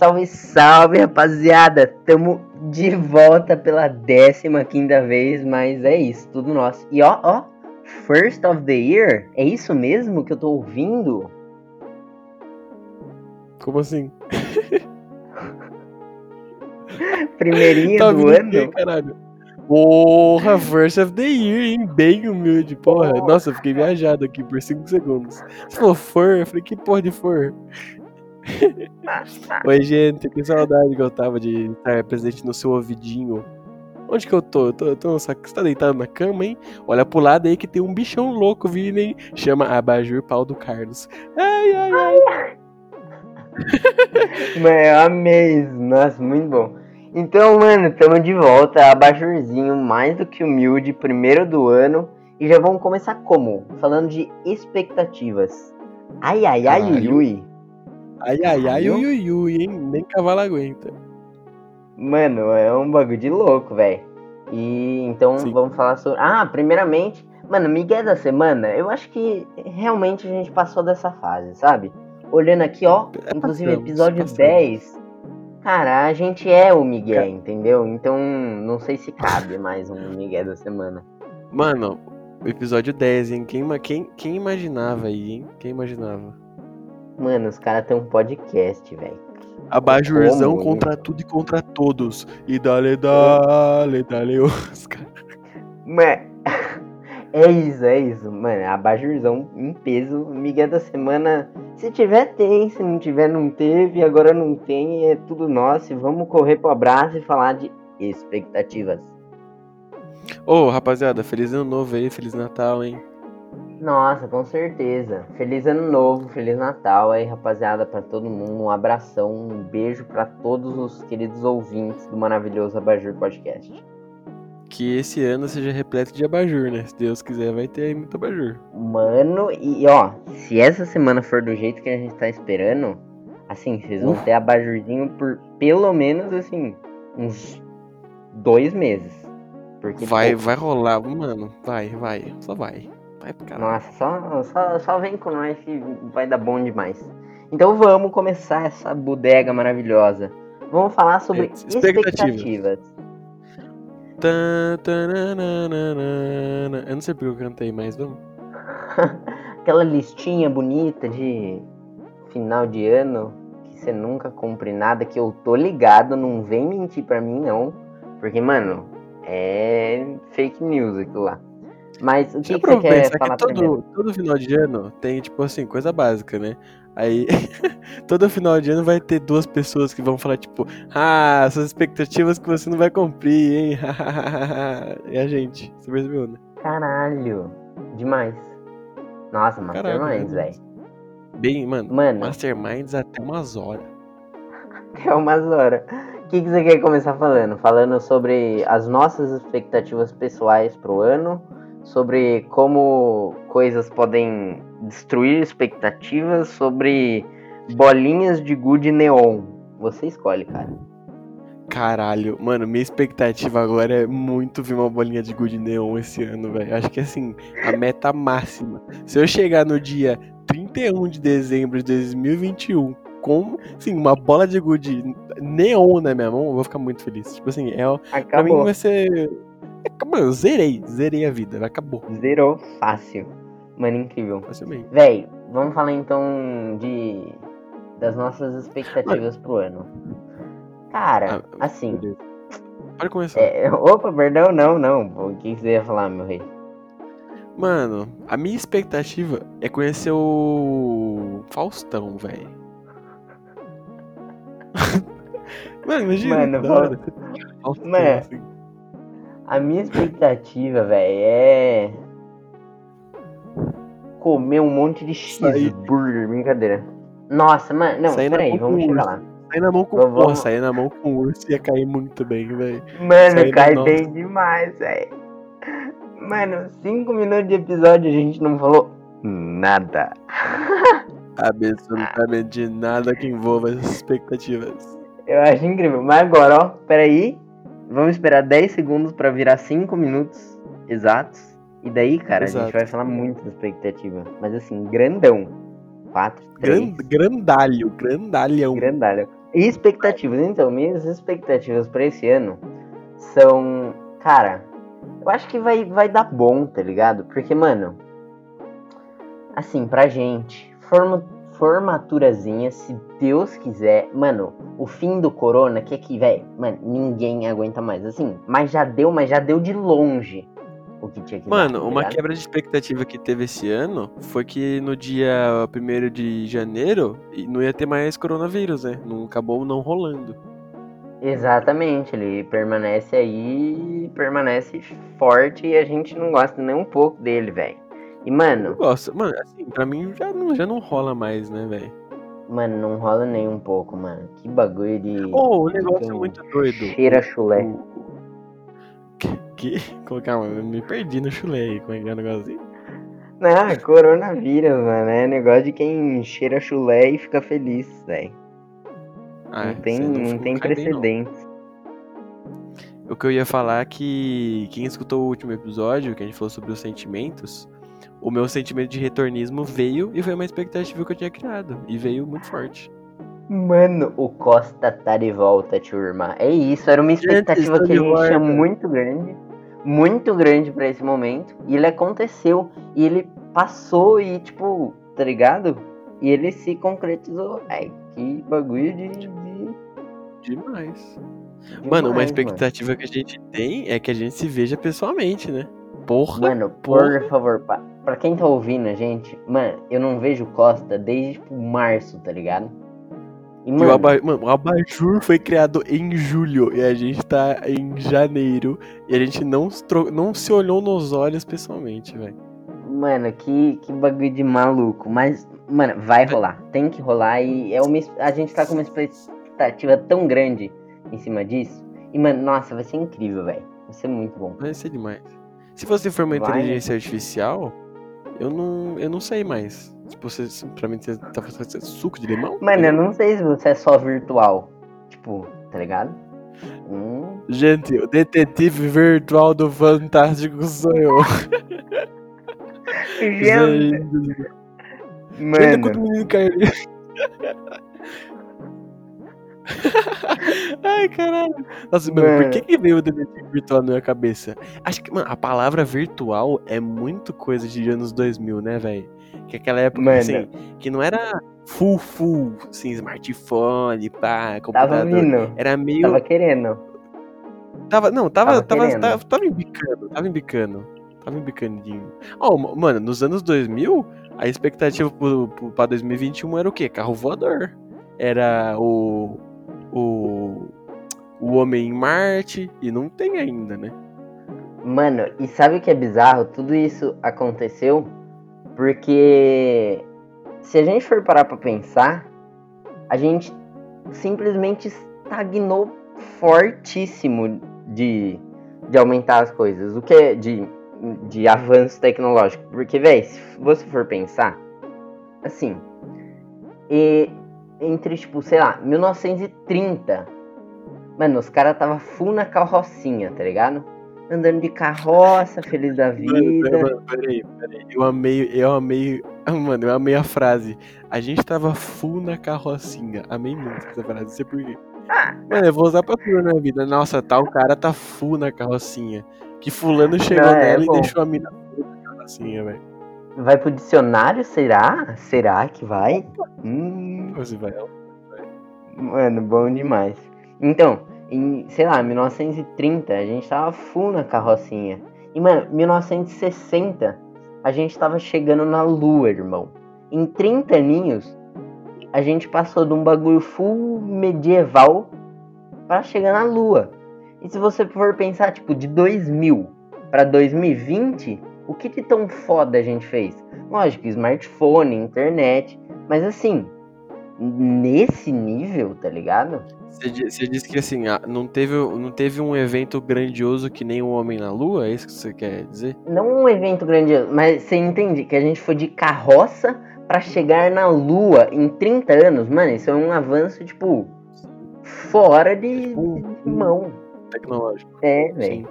salve, salve, rapaziada! Tamo de volta pela 15 quinta vez, mas é isso, tudo nosso. E ó, ó, First of the Year? É isso mesmo que eu tô ouvindo? Como assim? Primeirinho tá do ano? Quê, caralho? Porra, First of the Year, hein? Bem humilde, porra. Nossa, eu fiquei viajado aqui por 5 segundos. Se for for, eu falei, que porra de for? Oi, gente, que saudade que eu tava de estar presente no seu ouvidinho. Onde que eu tô? Eu tô, eu tô você tá deitado na cama, hein? Olha pro lado aí que tem um bichão louco vindo, hein? Chama Abajur Pau do Carlos. Ai, ai, ai. Mano, amei Nossa, muito bom. Então, mano, tamo de volta. Abajurzinho mais do que humilde, primeiro do ano. E já vamos começar como? Falando de expectativas. Ai, ai, ai, ai, ui. Ai, ai, ai, ui, ui, ui, hein? Nem cavalo aguenta. Mano, é um bagulho de louco, velho. E então Sim. vamos falar sobre. Ah, primeiramente, mano, Miguel da semana, eu acho que realmente a gente passou dessa fase, sabe? Olhando aqui, ó, é inclusive episódio passamos. 10. Cara, a gente é o Miguel, entendeu? Então não sei se cabe mais um Miguel da semana. Mano, episódio 10, hein? Quem, quem, quem imaginava aí, hein? Quem imaginava? Mano, os caras têm um podcast, velho. Abajurzão contra tudo e contra todos. E dale, dale, dale, os caras. Mano, é isso, é isso, mano. Abajurzão em peso. Miguel da semana. Se tiver, tem. Se não tiver, não teve. Agora não tem. É tudo nosso. Vamos correr pro abraço e falar de expectativas. Ô, oh, rapaziada, feliz ano novo aí, feliz Natal, hein? Nossa, com certeza. Feliz ano novo, feliz Natal aí, rapaziada, para todo mundo. Um abração, um beijo para todos os queridos ouvintes do maravilhoso Abajur Podcast. Que esse ano seja repleto de abajur, né? Se Deus quiser, vai ter aí muito abajur. Mano, e ó, se essa semana for do jeito que a gente tá esperando, assim, vocês vão ter abajurzinho por pelo menos, assim, uns dois meses. Porque, vai, pô, vai rolar, mano. Vai, vai, só vai. Vai pro caralho. Nossa, só, só, só vem com nós que vai dar bom demais. Então vamos começar essa bodega maravilhosa. Vamos falar sobre é, expectativas. expectativas. Eu não sei porque eu cantei, mas vamos. Aquela listinha bonita de final de ano que você nunca cumpre nada, que eu tô ligado, não vem mentir pra mim não. Porque, mano, é fake news aquilo lá. Mas o que, que você quer falar que todo, todo final de ano tem, tipo assim, coisa básica, né? Aí, todo final de ano vai ter duas pessoas que vão falar, tipo, ah, suas expectativas que você não vai cumprir, hein? e a gente, você percebeu, né? Caralho, demais. Nossa, Masterminds, velho. Bem, mano, mano, Masterminds até umas horas. Até umas horas. O que, que você quer começar falando? Falando sobre as nossas expectativas pessoais pro ano sobre como coisas podem destruir expectativas, sobre bolinhas de good neon. Você escolhe, cara. Caralho, mano, minha expectativa agora é muito ver uma bolinha de good neon esse ano, velho. Acho que assim, a meta máxima. Se eu chegar no dia 31 de dezembro de 2021 com, assim, uma bola de good neon na minha mão, eu vou ficar muito feliz. Tipo assim, é, Acabou. pra mim vai ser Mano, eu zerei, zerei a vida, acabou. Zerou fácil. Mano, incrível. Facilmente. Véi, vamos falar então de das nossas expectativas Mano. pro ano. Cara, ah, assim. Pode começar. É, opa, perdão, não, não. O que você ia falar, meu rei? Mano, a minha expectativa é conhecer o Faustão, velho. Mano, imagina. Mano, Faustão, Mano, assim. A minha expectativa, velho, é. Comer um monte de cheeseburger, brincadeira. Nossa, mano, não, peraí, vamos chegar lá. Sair na mão com vamos... Porra, sair na mão com urso ia cair muito bem, velho. Mano, sair cai bem demais, velho. Mano, cinco minutos de episódio a gente não falou nada. Absolutamente nada que envolva as expectativas. Eu acho incrível. Mas agora, ó, peraí. Vamos esperar 10 segundos para virar 5 minutos exatos. E daí, cara, Exato. a gente vai falar muito da expectativa. Mas assim, grandão. 4, 3. Grand, grandalho, grandalhão. Grandalho. Expectativas. Então, minhas expectativas pra esse ano são. Cara, eu acho que vai, vai dar bom, tá ligado? Porque, mano. Assim, pra gente, forma, formaturazinha, se Deus quiser. Mano, o fim do corona, que aqui, velho, mano, ninguém aguenta mais. Assim, mas já deu, mas já deu de longe o que tinha que Mano, dar, tá uma quebra de expectativa que teve esse ano foi que no dia 1 de janeiro não ia ter mais coronavírus, né? Não acabou não rolando. Exatamente, ele permanece aí, permanece forte e a gente não gosta nem um pouco dele, velho. E, Eu mano, gosto. Mano, assim, pra mim já não, já não rola mais, né, velho? mano, não rola nem um pouco, mano. Que bagulho de. Oh, o negócio é muito doido. Cheira chulé. Que? Calma, eu me perdi no chulé aí. Como é que é o negocinho? Ah, coronavírus, mano. É negócio de quem cheira chulé e fica feliz, velho. Ah, não tem, isso aí não ficou- tem não. precedentes. O que eu ia falar é que quem escutou o último episódio, que a gente falou sobre os sentimentos, o meu sentimento de retornismo veio e foi uma expectativa que eu tinha criado. E veio muito forte. Mano, o Costa tá de volta, turma. É isso, era uma expectativa que a de gente tinha muito grande. Muito grande pra esse momento. E ele aconteceu. E ele passou e, tipo, tá ligado? E ele se concretizou. Ai, que bagulho de. de- Demais. demais, mano, uma expectativa que a gente tem é que a gente se veja pessoalmente, né? Porra. Mano, por favor, pra, pra quem tá ouvindo a gente, mano, eu não vejo Costa desde, tipo, março, tá ligado? E, E o, mano, aba... mano, o Abajur foi criado em julho e a gente tá em janeiro e a gente não, não se olhou nos olhos pessoalmente, velho. Mano, que, que bagulho de maluco. Mas, mano, vai rolar. Tem que rolar e é uma, a gente tá com uma expectativa tão grande em cima disso. E, mano, nossa, vai ser incrível, velho. Vai ser muito bom. Vai ser demais. Se você for uma Vai. inteligência artificial, eu não, eu não sei mais. Tipo, você, pra mim, você tá fazendo suco de limão? Mano, eu não sei se você é só virtual. Tipo, tá ligado? Hum, Gente, o detetive virtual do Fantástico sou eu. gente, Gente, Gente, quando o mano, menino caiu. Ai, caralho. Nossa, mano, por Mano. que, que veio o detetive virtual na minha cabeça? Acho que, mano, a palavra virtual é muito coisa de anos 2000, né, velho? Que aquela época, Mano. assim, que não era full, full, assim, smartphone, pá, tava computador. vindo. Era meio. Tava querendo. Tava, não, tava, Tava tava, tava, tava embicando, tava embicando. Tava embicandinho. Ó, ma- mano, nos anos 2000, a expectativa pro, pro, pra 2021 era o quê? Carro voador. Era o. O. O Homem em Marte. E não tem ainda, né? Mano, e sabe o que é bizarro? Tudo isso aconteceu porque se a gente for parar pra pensar, a gente simplesmente estagnou fortíssimo de, de aumentar as coisas. O que é de, de avanço tecnológico? Porque, velho, se você for pensar, assim, e entre, tipo, sei lá, 1930, mano, os caras tava full na carrocinha, tá ligado? Andando de carroça, feliz da vida. Mano, mano, peraí, peraí. Eu amei, eu amei. Mano, eu amei a frase. A gente tava full na carrocinha. Amei muito essa frase, não sei por quê. Mano, eu vou usar pra tudo na vida. Nossa, tal cara tá full na carrocinha. Que fulano chegou Não, é nela e deixou a mina full na carrocinha, velho. Vai pro dicionário, será? Será que vai? Hum, vai. mano, bom demais. Então, em, sei lá, 1930, a gente tava full na carrocinha. E, mano, 1960, a gente tava chegando na lua, irmão. Em 30 aninhos, a gente passou de um bagulho full medieval pra chegar na lua. E se você for pensar, tipo, de 2000 pra 2020, o que de tão foda a gente fez? Lógico, smartphone, internet, mas assim, nesse nível, tá ligado? Você di- Você disse que assim, ah, não teve, não teve um evento grandioso que nem o Homem na Lua? É isso que você quer dizer? Não um evento grandioso, mas você entende que a gente foi de carroça pra chegar na lua em 30 anos? Mano, isso é um avanço, tipo, fora de, Tipo, de mão. Tecnológico. É, velho.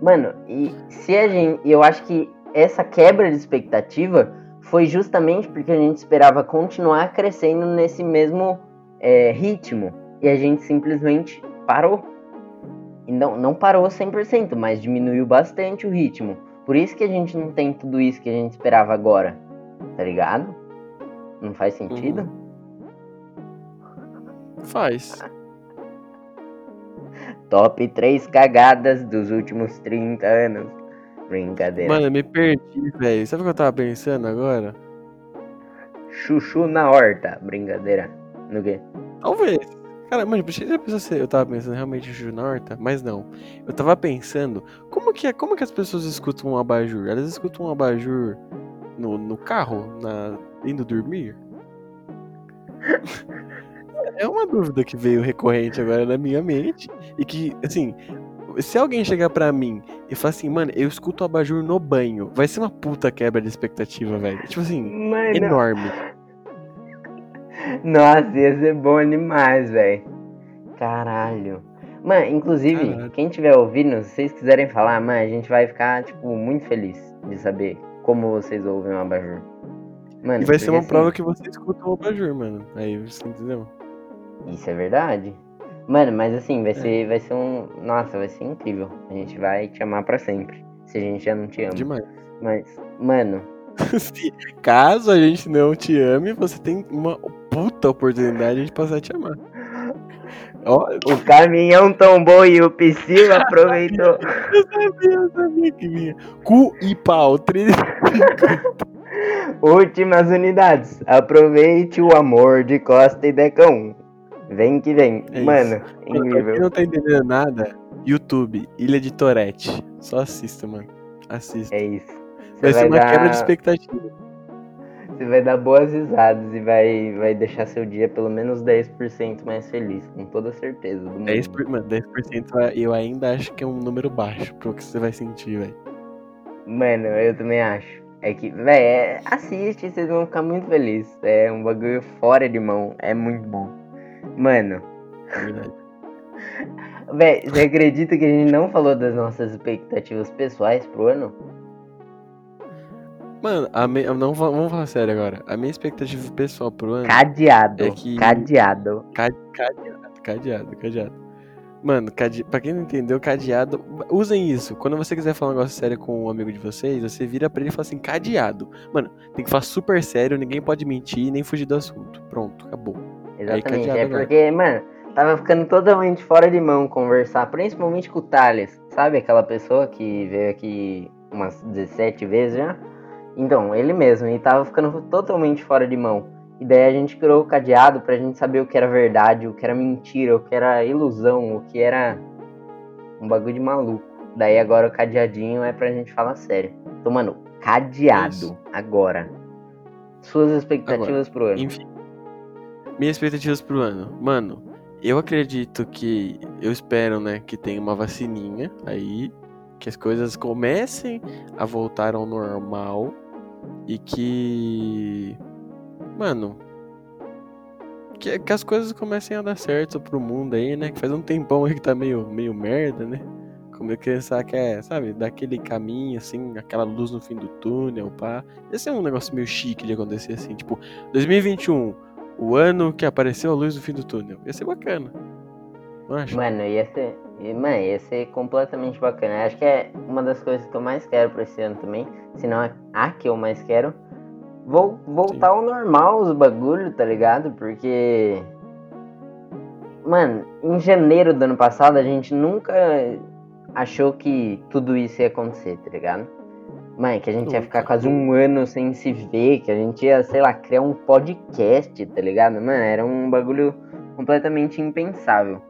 Mano, e se a gente. Eu acho que essa quebra de expectativa foi justamente porque a gente esperava continuar crescendo nesse mesmo é, ritmo. e a gente simplesmente parou. E não, não parou 100%, mas diminuiu bastante o ritmo. Por isso que a gente não tem tudo isso que a gente esperava agora. Tá ligado? Não faz sentido? Uhum. Faz. Top 3 cagadas dos últimos 30 anos. Brincadeira. Mano, eu me perdi, velho. Sabe o que eu tava pensando agora? Chuchu na horta. Brincadeira. No quê? Talvez. Cara, mas já pensou se eu tava pensando realmente em chuchu na horta? Mas não. Eu tava pensando, como que, é, como que as pessoas escutam um abajur? Elas escutam um abajur no, no carro, na, indo dormir? é uma dúvida que veio recorrente agora na minha mente. E que, assim, se alguém chegar pra mim e falar assim, mano, eu escuto o abajur no banho, vai ser uma puta quebra de expectativa, velho. Tipo assim, mano. enorme. Nossa, ia ser bom demais, velho. Caralho. Mano, inclusive, Caralho. quem tiver ouvindo, se vocês quiserem falar, mano, a gente vai ficar, tipo, muito feliz de saber como vocês ouvem o abajur. Mano, e vai ser uma assim, prova que você escuta o abajur, mano. Aí você entendeu? Isso é verdade. Mano, mas assim, vai é. ser, vai ser um. Nossa, vai ser incrível. A gente vai te amar pra sempre. Se a gente já não te ama. Demais. Mas, mano. caso a gente não te ame, você tem uma puta oportunidade de passar a te amar. O caminhão tombou e o Psyu aproveitou. eu sabia, eu sabia que vinha. Cu e pau. Últimas unidades. Aproveite o amor de Costa e Decão. Vem que vem. É mano, incrível. Pra quem não tá entendendo nada, YouTube, Ilha de Torete. Só assista, mano. Assista. É isso. Você vai, ser uma dar... quebra de expectativa. Você vai dar boas risadas e vai, vai deixar seu dia pelo menos 10% mais feliz, com toda certeza. Do mundo. 10%, mano, 10% eu ainda acho que é um número baixo pro que você vai sentir, velho. Mano, eu também acho. É que, velho, é, assiste, vocês vão ficar muito felizes. É um bagulho fora de mão. É muito bom. Mano. Véi, você acredita que a gente não falou das nossas expectativas pessoais pro ano? Mano, a me... não, vamos falar sério agora. A minha expectativa pessoal pro ano. Cadeado. É que... Cadeado. Cadeado, cadeado, cadeado. Mano, cade... pra quem não entendeu, cadeado. Usem isso. Quando você quiser falar um negócio sério com um amigo de vocês, você vira pra ele e fala assim: cadeado. Mano, tem que falar super sério, ninguém pode mentir nem fugir do assunto. Pronto, acabou. Exatamente. É porque, mano, tava ficando totalmente fora de mão conversar, principalmente com o Thales. Sabe aquela pessoa que veio aqui umas 17 vezes já? Então, ele mesmo, e tava ficando totalmente fora de mão. E daí a gente criou o cadeado pra gente saber o que era verdade, o que era mentira, o que era ilusão, o que era um bagulho de maluco. Daí agora o cadeadinho é pra gente falar sério. Então, mano, cadeado Isso. agora. Suas expectativas agora, pro ano. Enfim. Minhas expectativas pro ano. Mano, eu acredito que. Eu espero, né, que tenha uma vacininha aí. Que as coisas comecem a voltar ao normal. E que mano, que, que as coisas comecem a dar certo pro mundo aí, né? Que faz um tempão aí que tá meio, meio merda, né? Como pensar que é, sabe, daquele caminho, assim, aquela luz no fim do túnel, pá. Esse é um negócio meio chique de acontecer, assim, tipo, 2021, o ano que apareceu a luz no fim do túnel. Ia ser bacana. Não acho? Mano, ia ser. Mano, ia ser completamente bacana. Acho que é uma das coisas que eu mais quero pra esse ano também. Se não é a que eu mais quero Vol voltar Sim. ao normal os bagulho, tá ligado? Porque. Mano, em janeiro do ano passado a gente nunca achou que tudo isso ia acontecer, tá ligado? Mãe, que a gente ia ficar quase um ano sem se ver, que a gente ia, sei lá, criar um podcast, tá ligado? Mano, era um bagulho completamente impensável.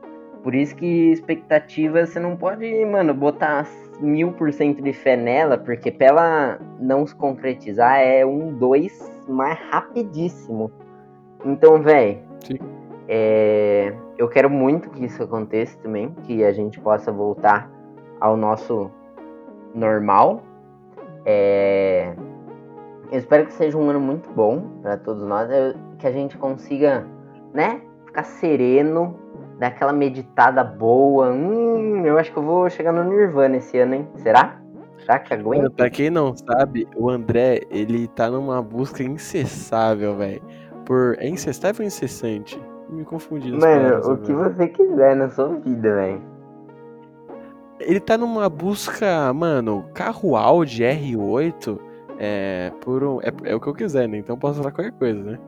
Por isso que expectativa você não pode, mano, botar mil por cento de fé nela, porque pra ela não se concretizar é um dois mais rapidíssimo. Então, velho, é, eu quero muito que isso aconteça também, que a gente possa voltar ao nosso normal. É, eu espero que seja um ano muito bom para todos nós, que a gente consiga, né, ficar sereno dar aquela meditada boa. Hum, eu acho que eu vou chegar no Nirvana esse ano, hein? Será? Será que aguenta? Pra quem não sabe, o André, ele tá numa busca incessável, velho. Por. É incessável ou incessante? me confundi. Mano, palavras, o que você quiser na sua vida, velho. Ele tá numa busca, mano, carro Audi R8 é, por um, é, é o que eu quiser, né? Então posso falar qualquer coisa, né?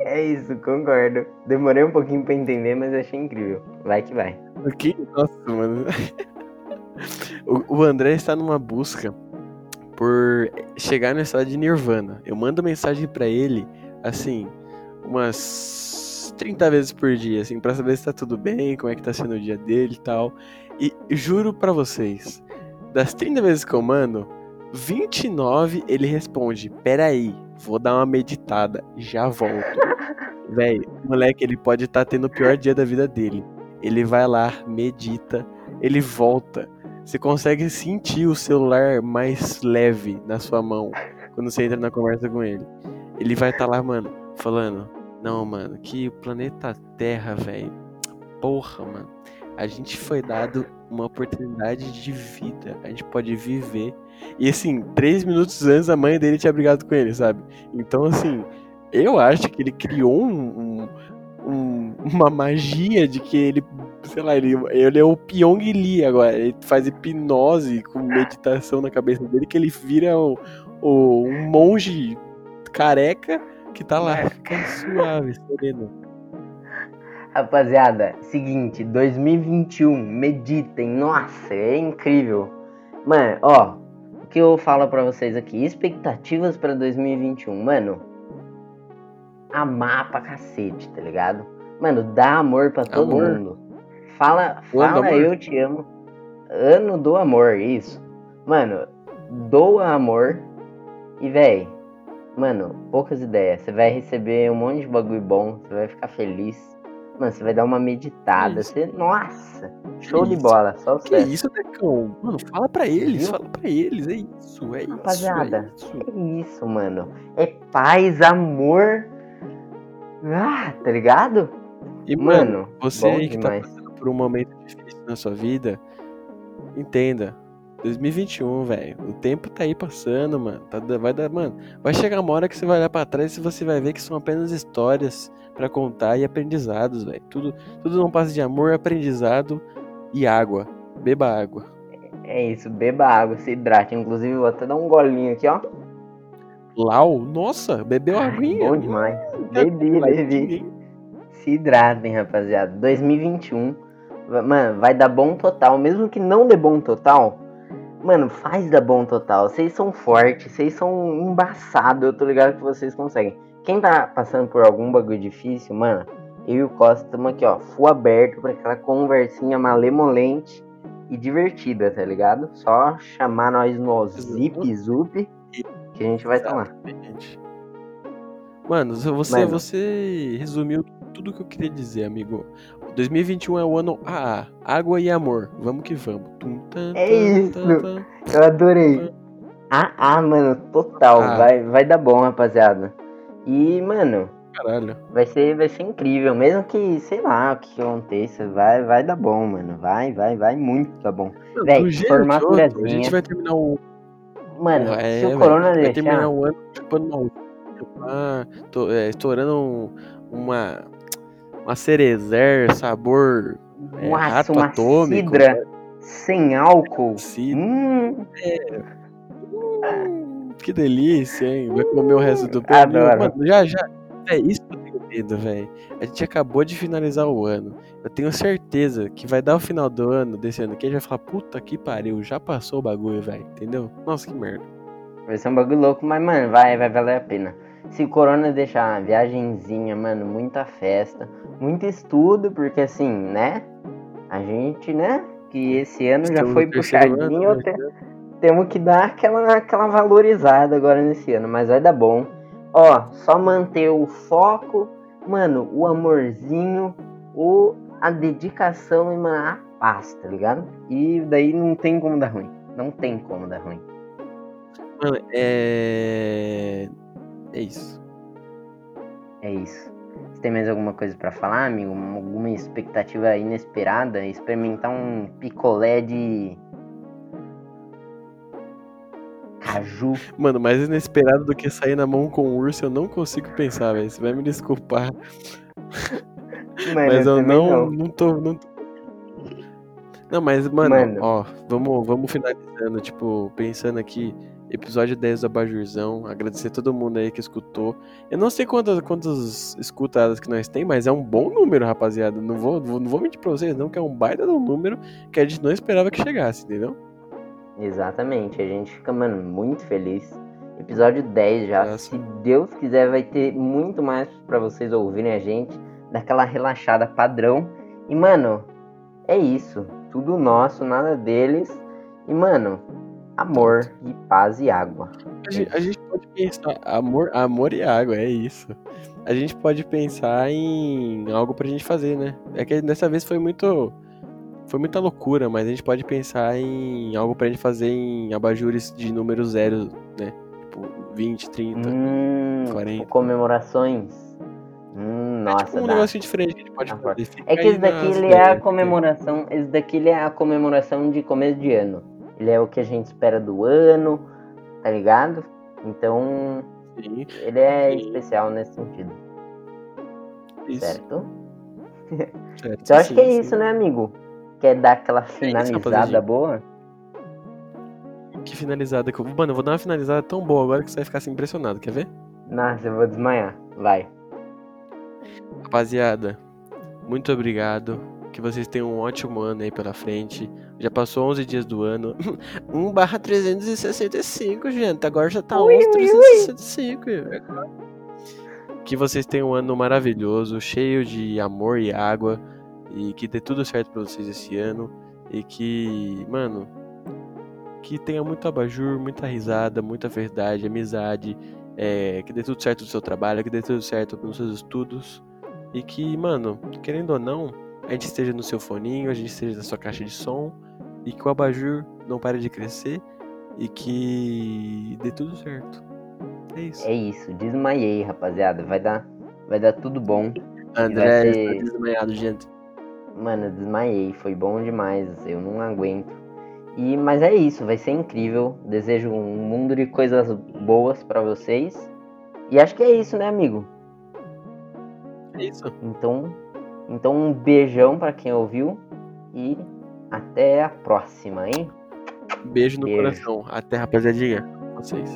É isso, concordo. Demorei um pouquinho pra entender, mas achei incrível. Vai que vai. O que? Nossa, mano. o, o André está numa busca por chegar no estado de Nirvana. Eu mando mensagem para ele, assim, umas 30 vezes por dia, assim, pra saber se tá tudo bem, como é que tá sendo o dia dele e tal. E juro para vocês, das 30 vezes que eu mando, 29 ele responde: Peraí, vou dar uma meditada, já volto. Véi, o moleque ele pode estar tá tendo o pior dia da vida dele. Ele vai lá, medita, ele volta. Você consegue sentir o celular mais leve na sua mão quando você entra na conversa com ele. Ele vai estar tá lá, mano, falando: Não, mano, que o planeta Terra, velho. Porra, mano. A gente foi dado uma oportunidade de vida. A gente pode viver. E assim, três minutos antes a mãe dele tinha brigado com ele, sabe? Então, assim, eu acho que ele criou um, um, uma magia de que ele, sei lá, ele, ele é o Pyong agora. Ele faz hipnose com meditação na cabeça dele que ele vira o, o um monge careca que tá lá, fica suave, sereno. Rapaziada, seguinte, 2021, meditem, nossa, é incrível. Mano, ó, o que eu falo pra vocês aqui, expectativas pra 2021, mano, amar pra cacete, tá ligado? Mano, dá amor pra todo amor. mundo. Fala, fala eu te amo. Ano do amor, isso. Mano, doa amor e, véi, mano, poucas ideias. Você vai receber um monte de bagulho bom, você vai ficar feliz Mano, você vai dar uma meditada. Você, nossa, show de bola. Só que certo. isso, Decão? Mano, fala pra eles, fala pra eles. É isso, é Rapaziada, isso. É, é isso, mano. É paz, amor. Ah, tá ligado? E, mano, mano você aí que tá demais. tá passando por um momento difícil na sua vida, entenda. 2021, velho. O tempo tá aí passando, mano. Tá, vai dar, mano. Vai chegar uma hora que você vai olhar para trás e você vai ver que são apenas histórias para contar e aprendizados, velho. Tudo, tudo não passa de amor, aprendizado e água. Beba água. É isso, beba água, se hidrate. Inclusive, vou até dar um golinho aqui, ó. Lau? Nossa, bebeu Ai, aguinha. Bom demais. Bebi, bebi. Se hidratem, rapaziada. 2021, mano, vai dar bom total. Mesmo que não dê bom total, mano, faz dar bom total. Vocês são fortes, vocês são embaçados. Eu tô ligado que vocês conseguem. Quem tá passando por algum bagulho difícil, mano, eu e o Costa estamos aqui, ó, full aberto para aquela conversinha malemolente e divertida, tá ligado? Só chamar nós no Zip Zup que a gente vai lá. Mano, você, Mano. você resumiu tudo que eu queria dizer, amigo. 2021 é o ano AA, água e amor. Vamos que vamos. Tum, é isso. Eu adorei. Ah, mano, total. Ah. Vai, vai dar bom, rapaziada. E, mano, Caralho. Vai ser, vai ser incrível. Mesmo que, sei lá, o que aconteça, vai, vai dar bom, mano. Vai, vai, vai muito dar bom. Véi, formar todo, A gente vai terminar o. Mano, é, se o Corona vai deixar. Vai terminar o ano chupando uma. Ah, tô, é, estourando um, uma. Uma cerezer, sabor. É, Nossa, rato uma atômico, cidra né? sem álcool. Cidra. Hum. É. Hum que delícia, hein? Vai comer o resto do pão. Mano, já, já. É isso que eu tenho medo, velho. A gente acabou de finalizar o ano. Eu tenho certeza que vai dar o final do ano, desse ano aqui, a gente vai falar, puta que pariu, já passou o bagulho, velho. Entendeu? Nossa, que merda. Vai ser um bagulho louco, mas, mano, vai, vai valer a pena. Se o Corona deixar uma viagenzinha, mano, muita festa, muito estudo, porque assim, né? A gente, né? Que esse ano já foi puxadinho. Ano. Né? temos que dar aquela, aquela valorizada agora nesse ano, mas vai dar bom. Ó, só manter o foco, mano, o amorzinho, o, a dedicação e, mano, a paz, tá ligado? E daí não tem como dar ruim. Não tem como dar ruim. Mano, é. É isso. É isso. Você tem mais alguma coisa para falar, amigo? Alguma expectativa inesperada? Experimentar um picolé de caju. Mano, mais inesperado do que sair na mão com um urso, eu não consigo pensar, velho. Você vai me desculpar. Mano, mas eu também não, não. tô. Não, tô... não mas, mano, Mano. ó, vamos, vamos finalizando, tipo, pensando aqui, episódio 10 do Abajurzão, agradecer todo mundo aí que escutou. Eu não sei quantas, quantas escutadas que nós tem, mas é um bom número, rapaziada. Não vou, não vou mentir pra vocês, não, que é um baita de um número que a gente não esperava que chegasse, entendeu? Exatamente, a gente fica, mano, muito feliz. Episódio 10 já. Nossa. Se Deus quiser, vai ter muito mais pra vocês ouvirem a gente. Daquela relaxada padrão. E, mano, é isso. Tudo nosso, nada deles. E, mano, amor e paz e água. A gente, a gente pode pensar, amor, amor e água, é isso. A gente pode pensar em algo pra gente fazer, né? É que dessa vez foi muito. Foi muita loucura, mas a gente pode pensar em algo pra gente fazer em abajures de número zero, né? Tipo, 20, 30. Hum, 40. comemorações. Hum, é nossa, tipo um dá. negócio diferente que a gente pode Tá fazer. Fica É que esse daqui nas ele é a comemoração. Esse daqui ele é a comemoração de começo de ano. Ele é o que a gente espera do ano, tá ligado? Então, Sim, ele é Sim. especial nesse sentido, isso. certo? certo, Então acho sim, que é isso, né, amigo? Quer dar aquela isso, finalizada boa? Que finalizada que eu. Mano, eu vou dar uma finalizada tão boa agora que você vai ficar assim impressionado, quer ver? Nossa, eu vou desmaiar. Vai. Rapaziada, muito obrigado. Que vocês tenham um ótimo ano aí pela frente. Já passou 11 dias do ano. 1 barra 365, gente. Agora já tá Ui, 11 ui, 365. Que vocês tenham um ano maravilhoso, cheio de amor e água. E que dê tudo certo pra vocês esse ano. E que, mano, que tenha muito abajur, muita risada, muita verdade, amizade. é, que dê tudo certo no seu trabalho, que dê tudo certo nos seus estudos. E que, mano, querendo ou não, a gente esteja no seu foninho, a gente esteja na sua caixa de som. E que o abajur não pare de crescer. E que dê tudo certo. É isso. É isso, desmaiei, rapaziada. Vai dar, vai dar tudo bom. André ser- está desmaiado, gente. Mano, desmaiei, foi bom demais, eu não aguento. E mas é isso, vai ser incrível. Desejo um mundo de coisas boas pra vocês. E acho que é isso, né, amigo? É isso. Então, então um beijão pra quem ouviu e até a próxima, hein? Beijo no Beijo. coração. Até, rapaziadinha. Vocês.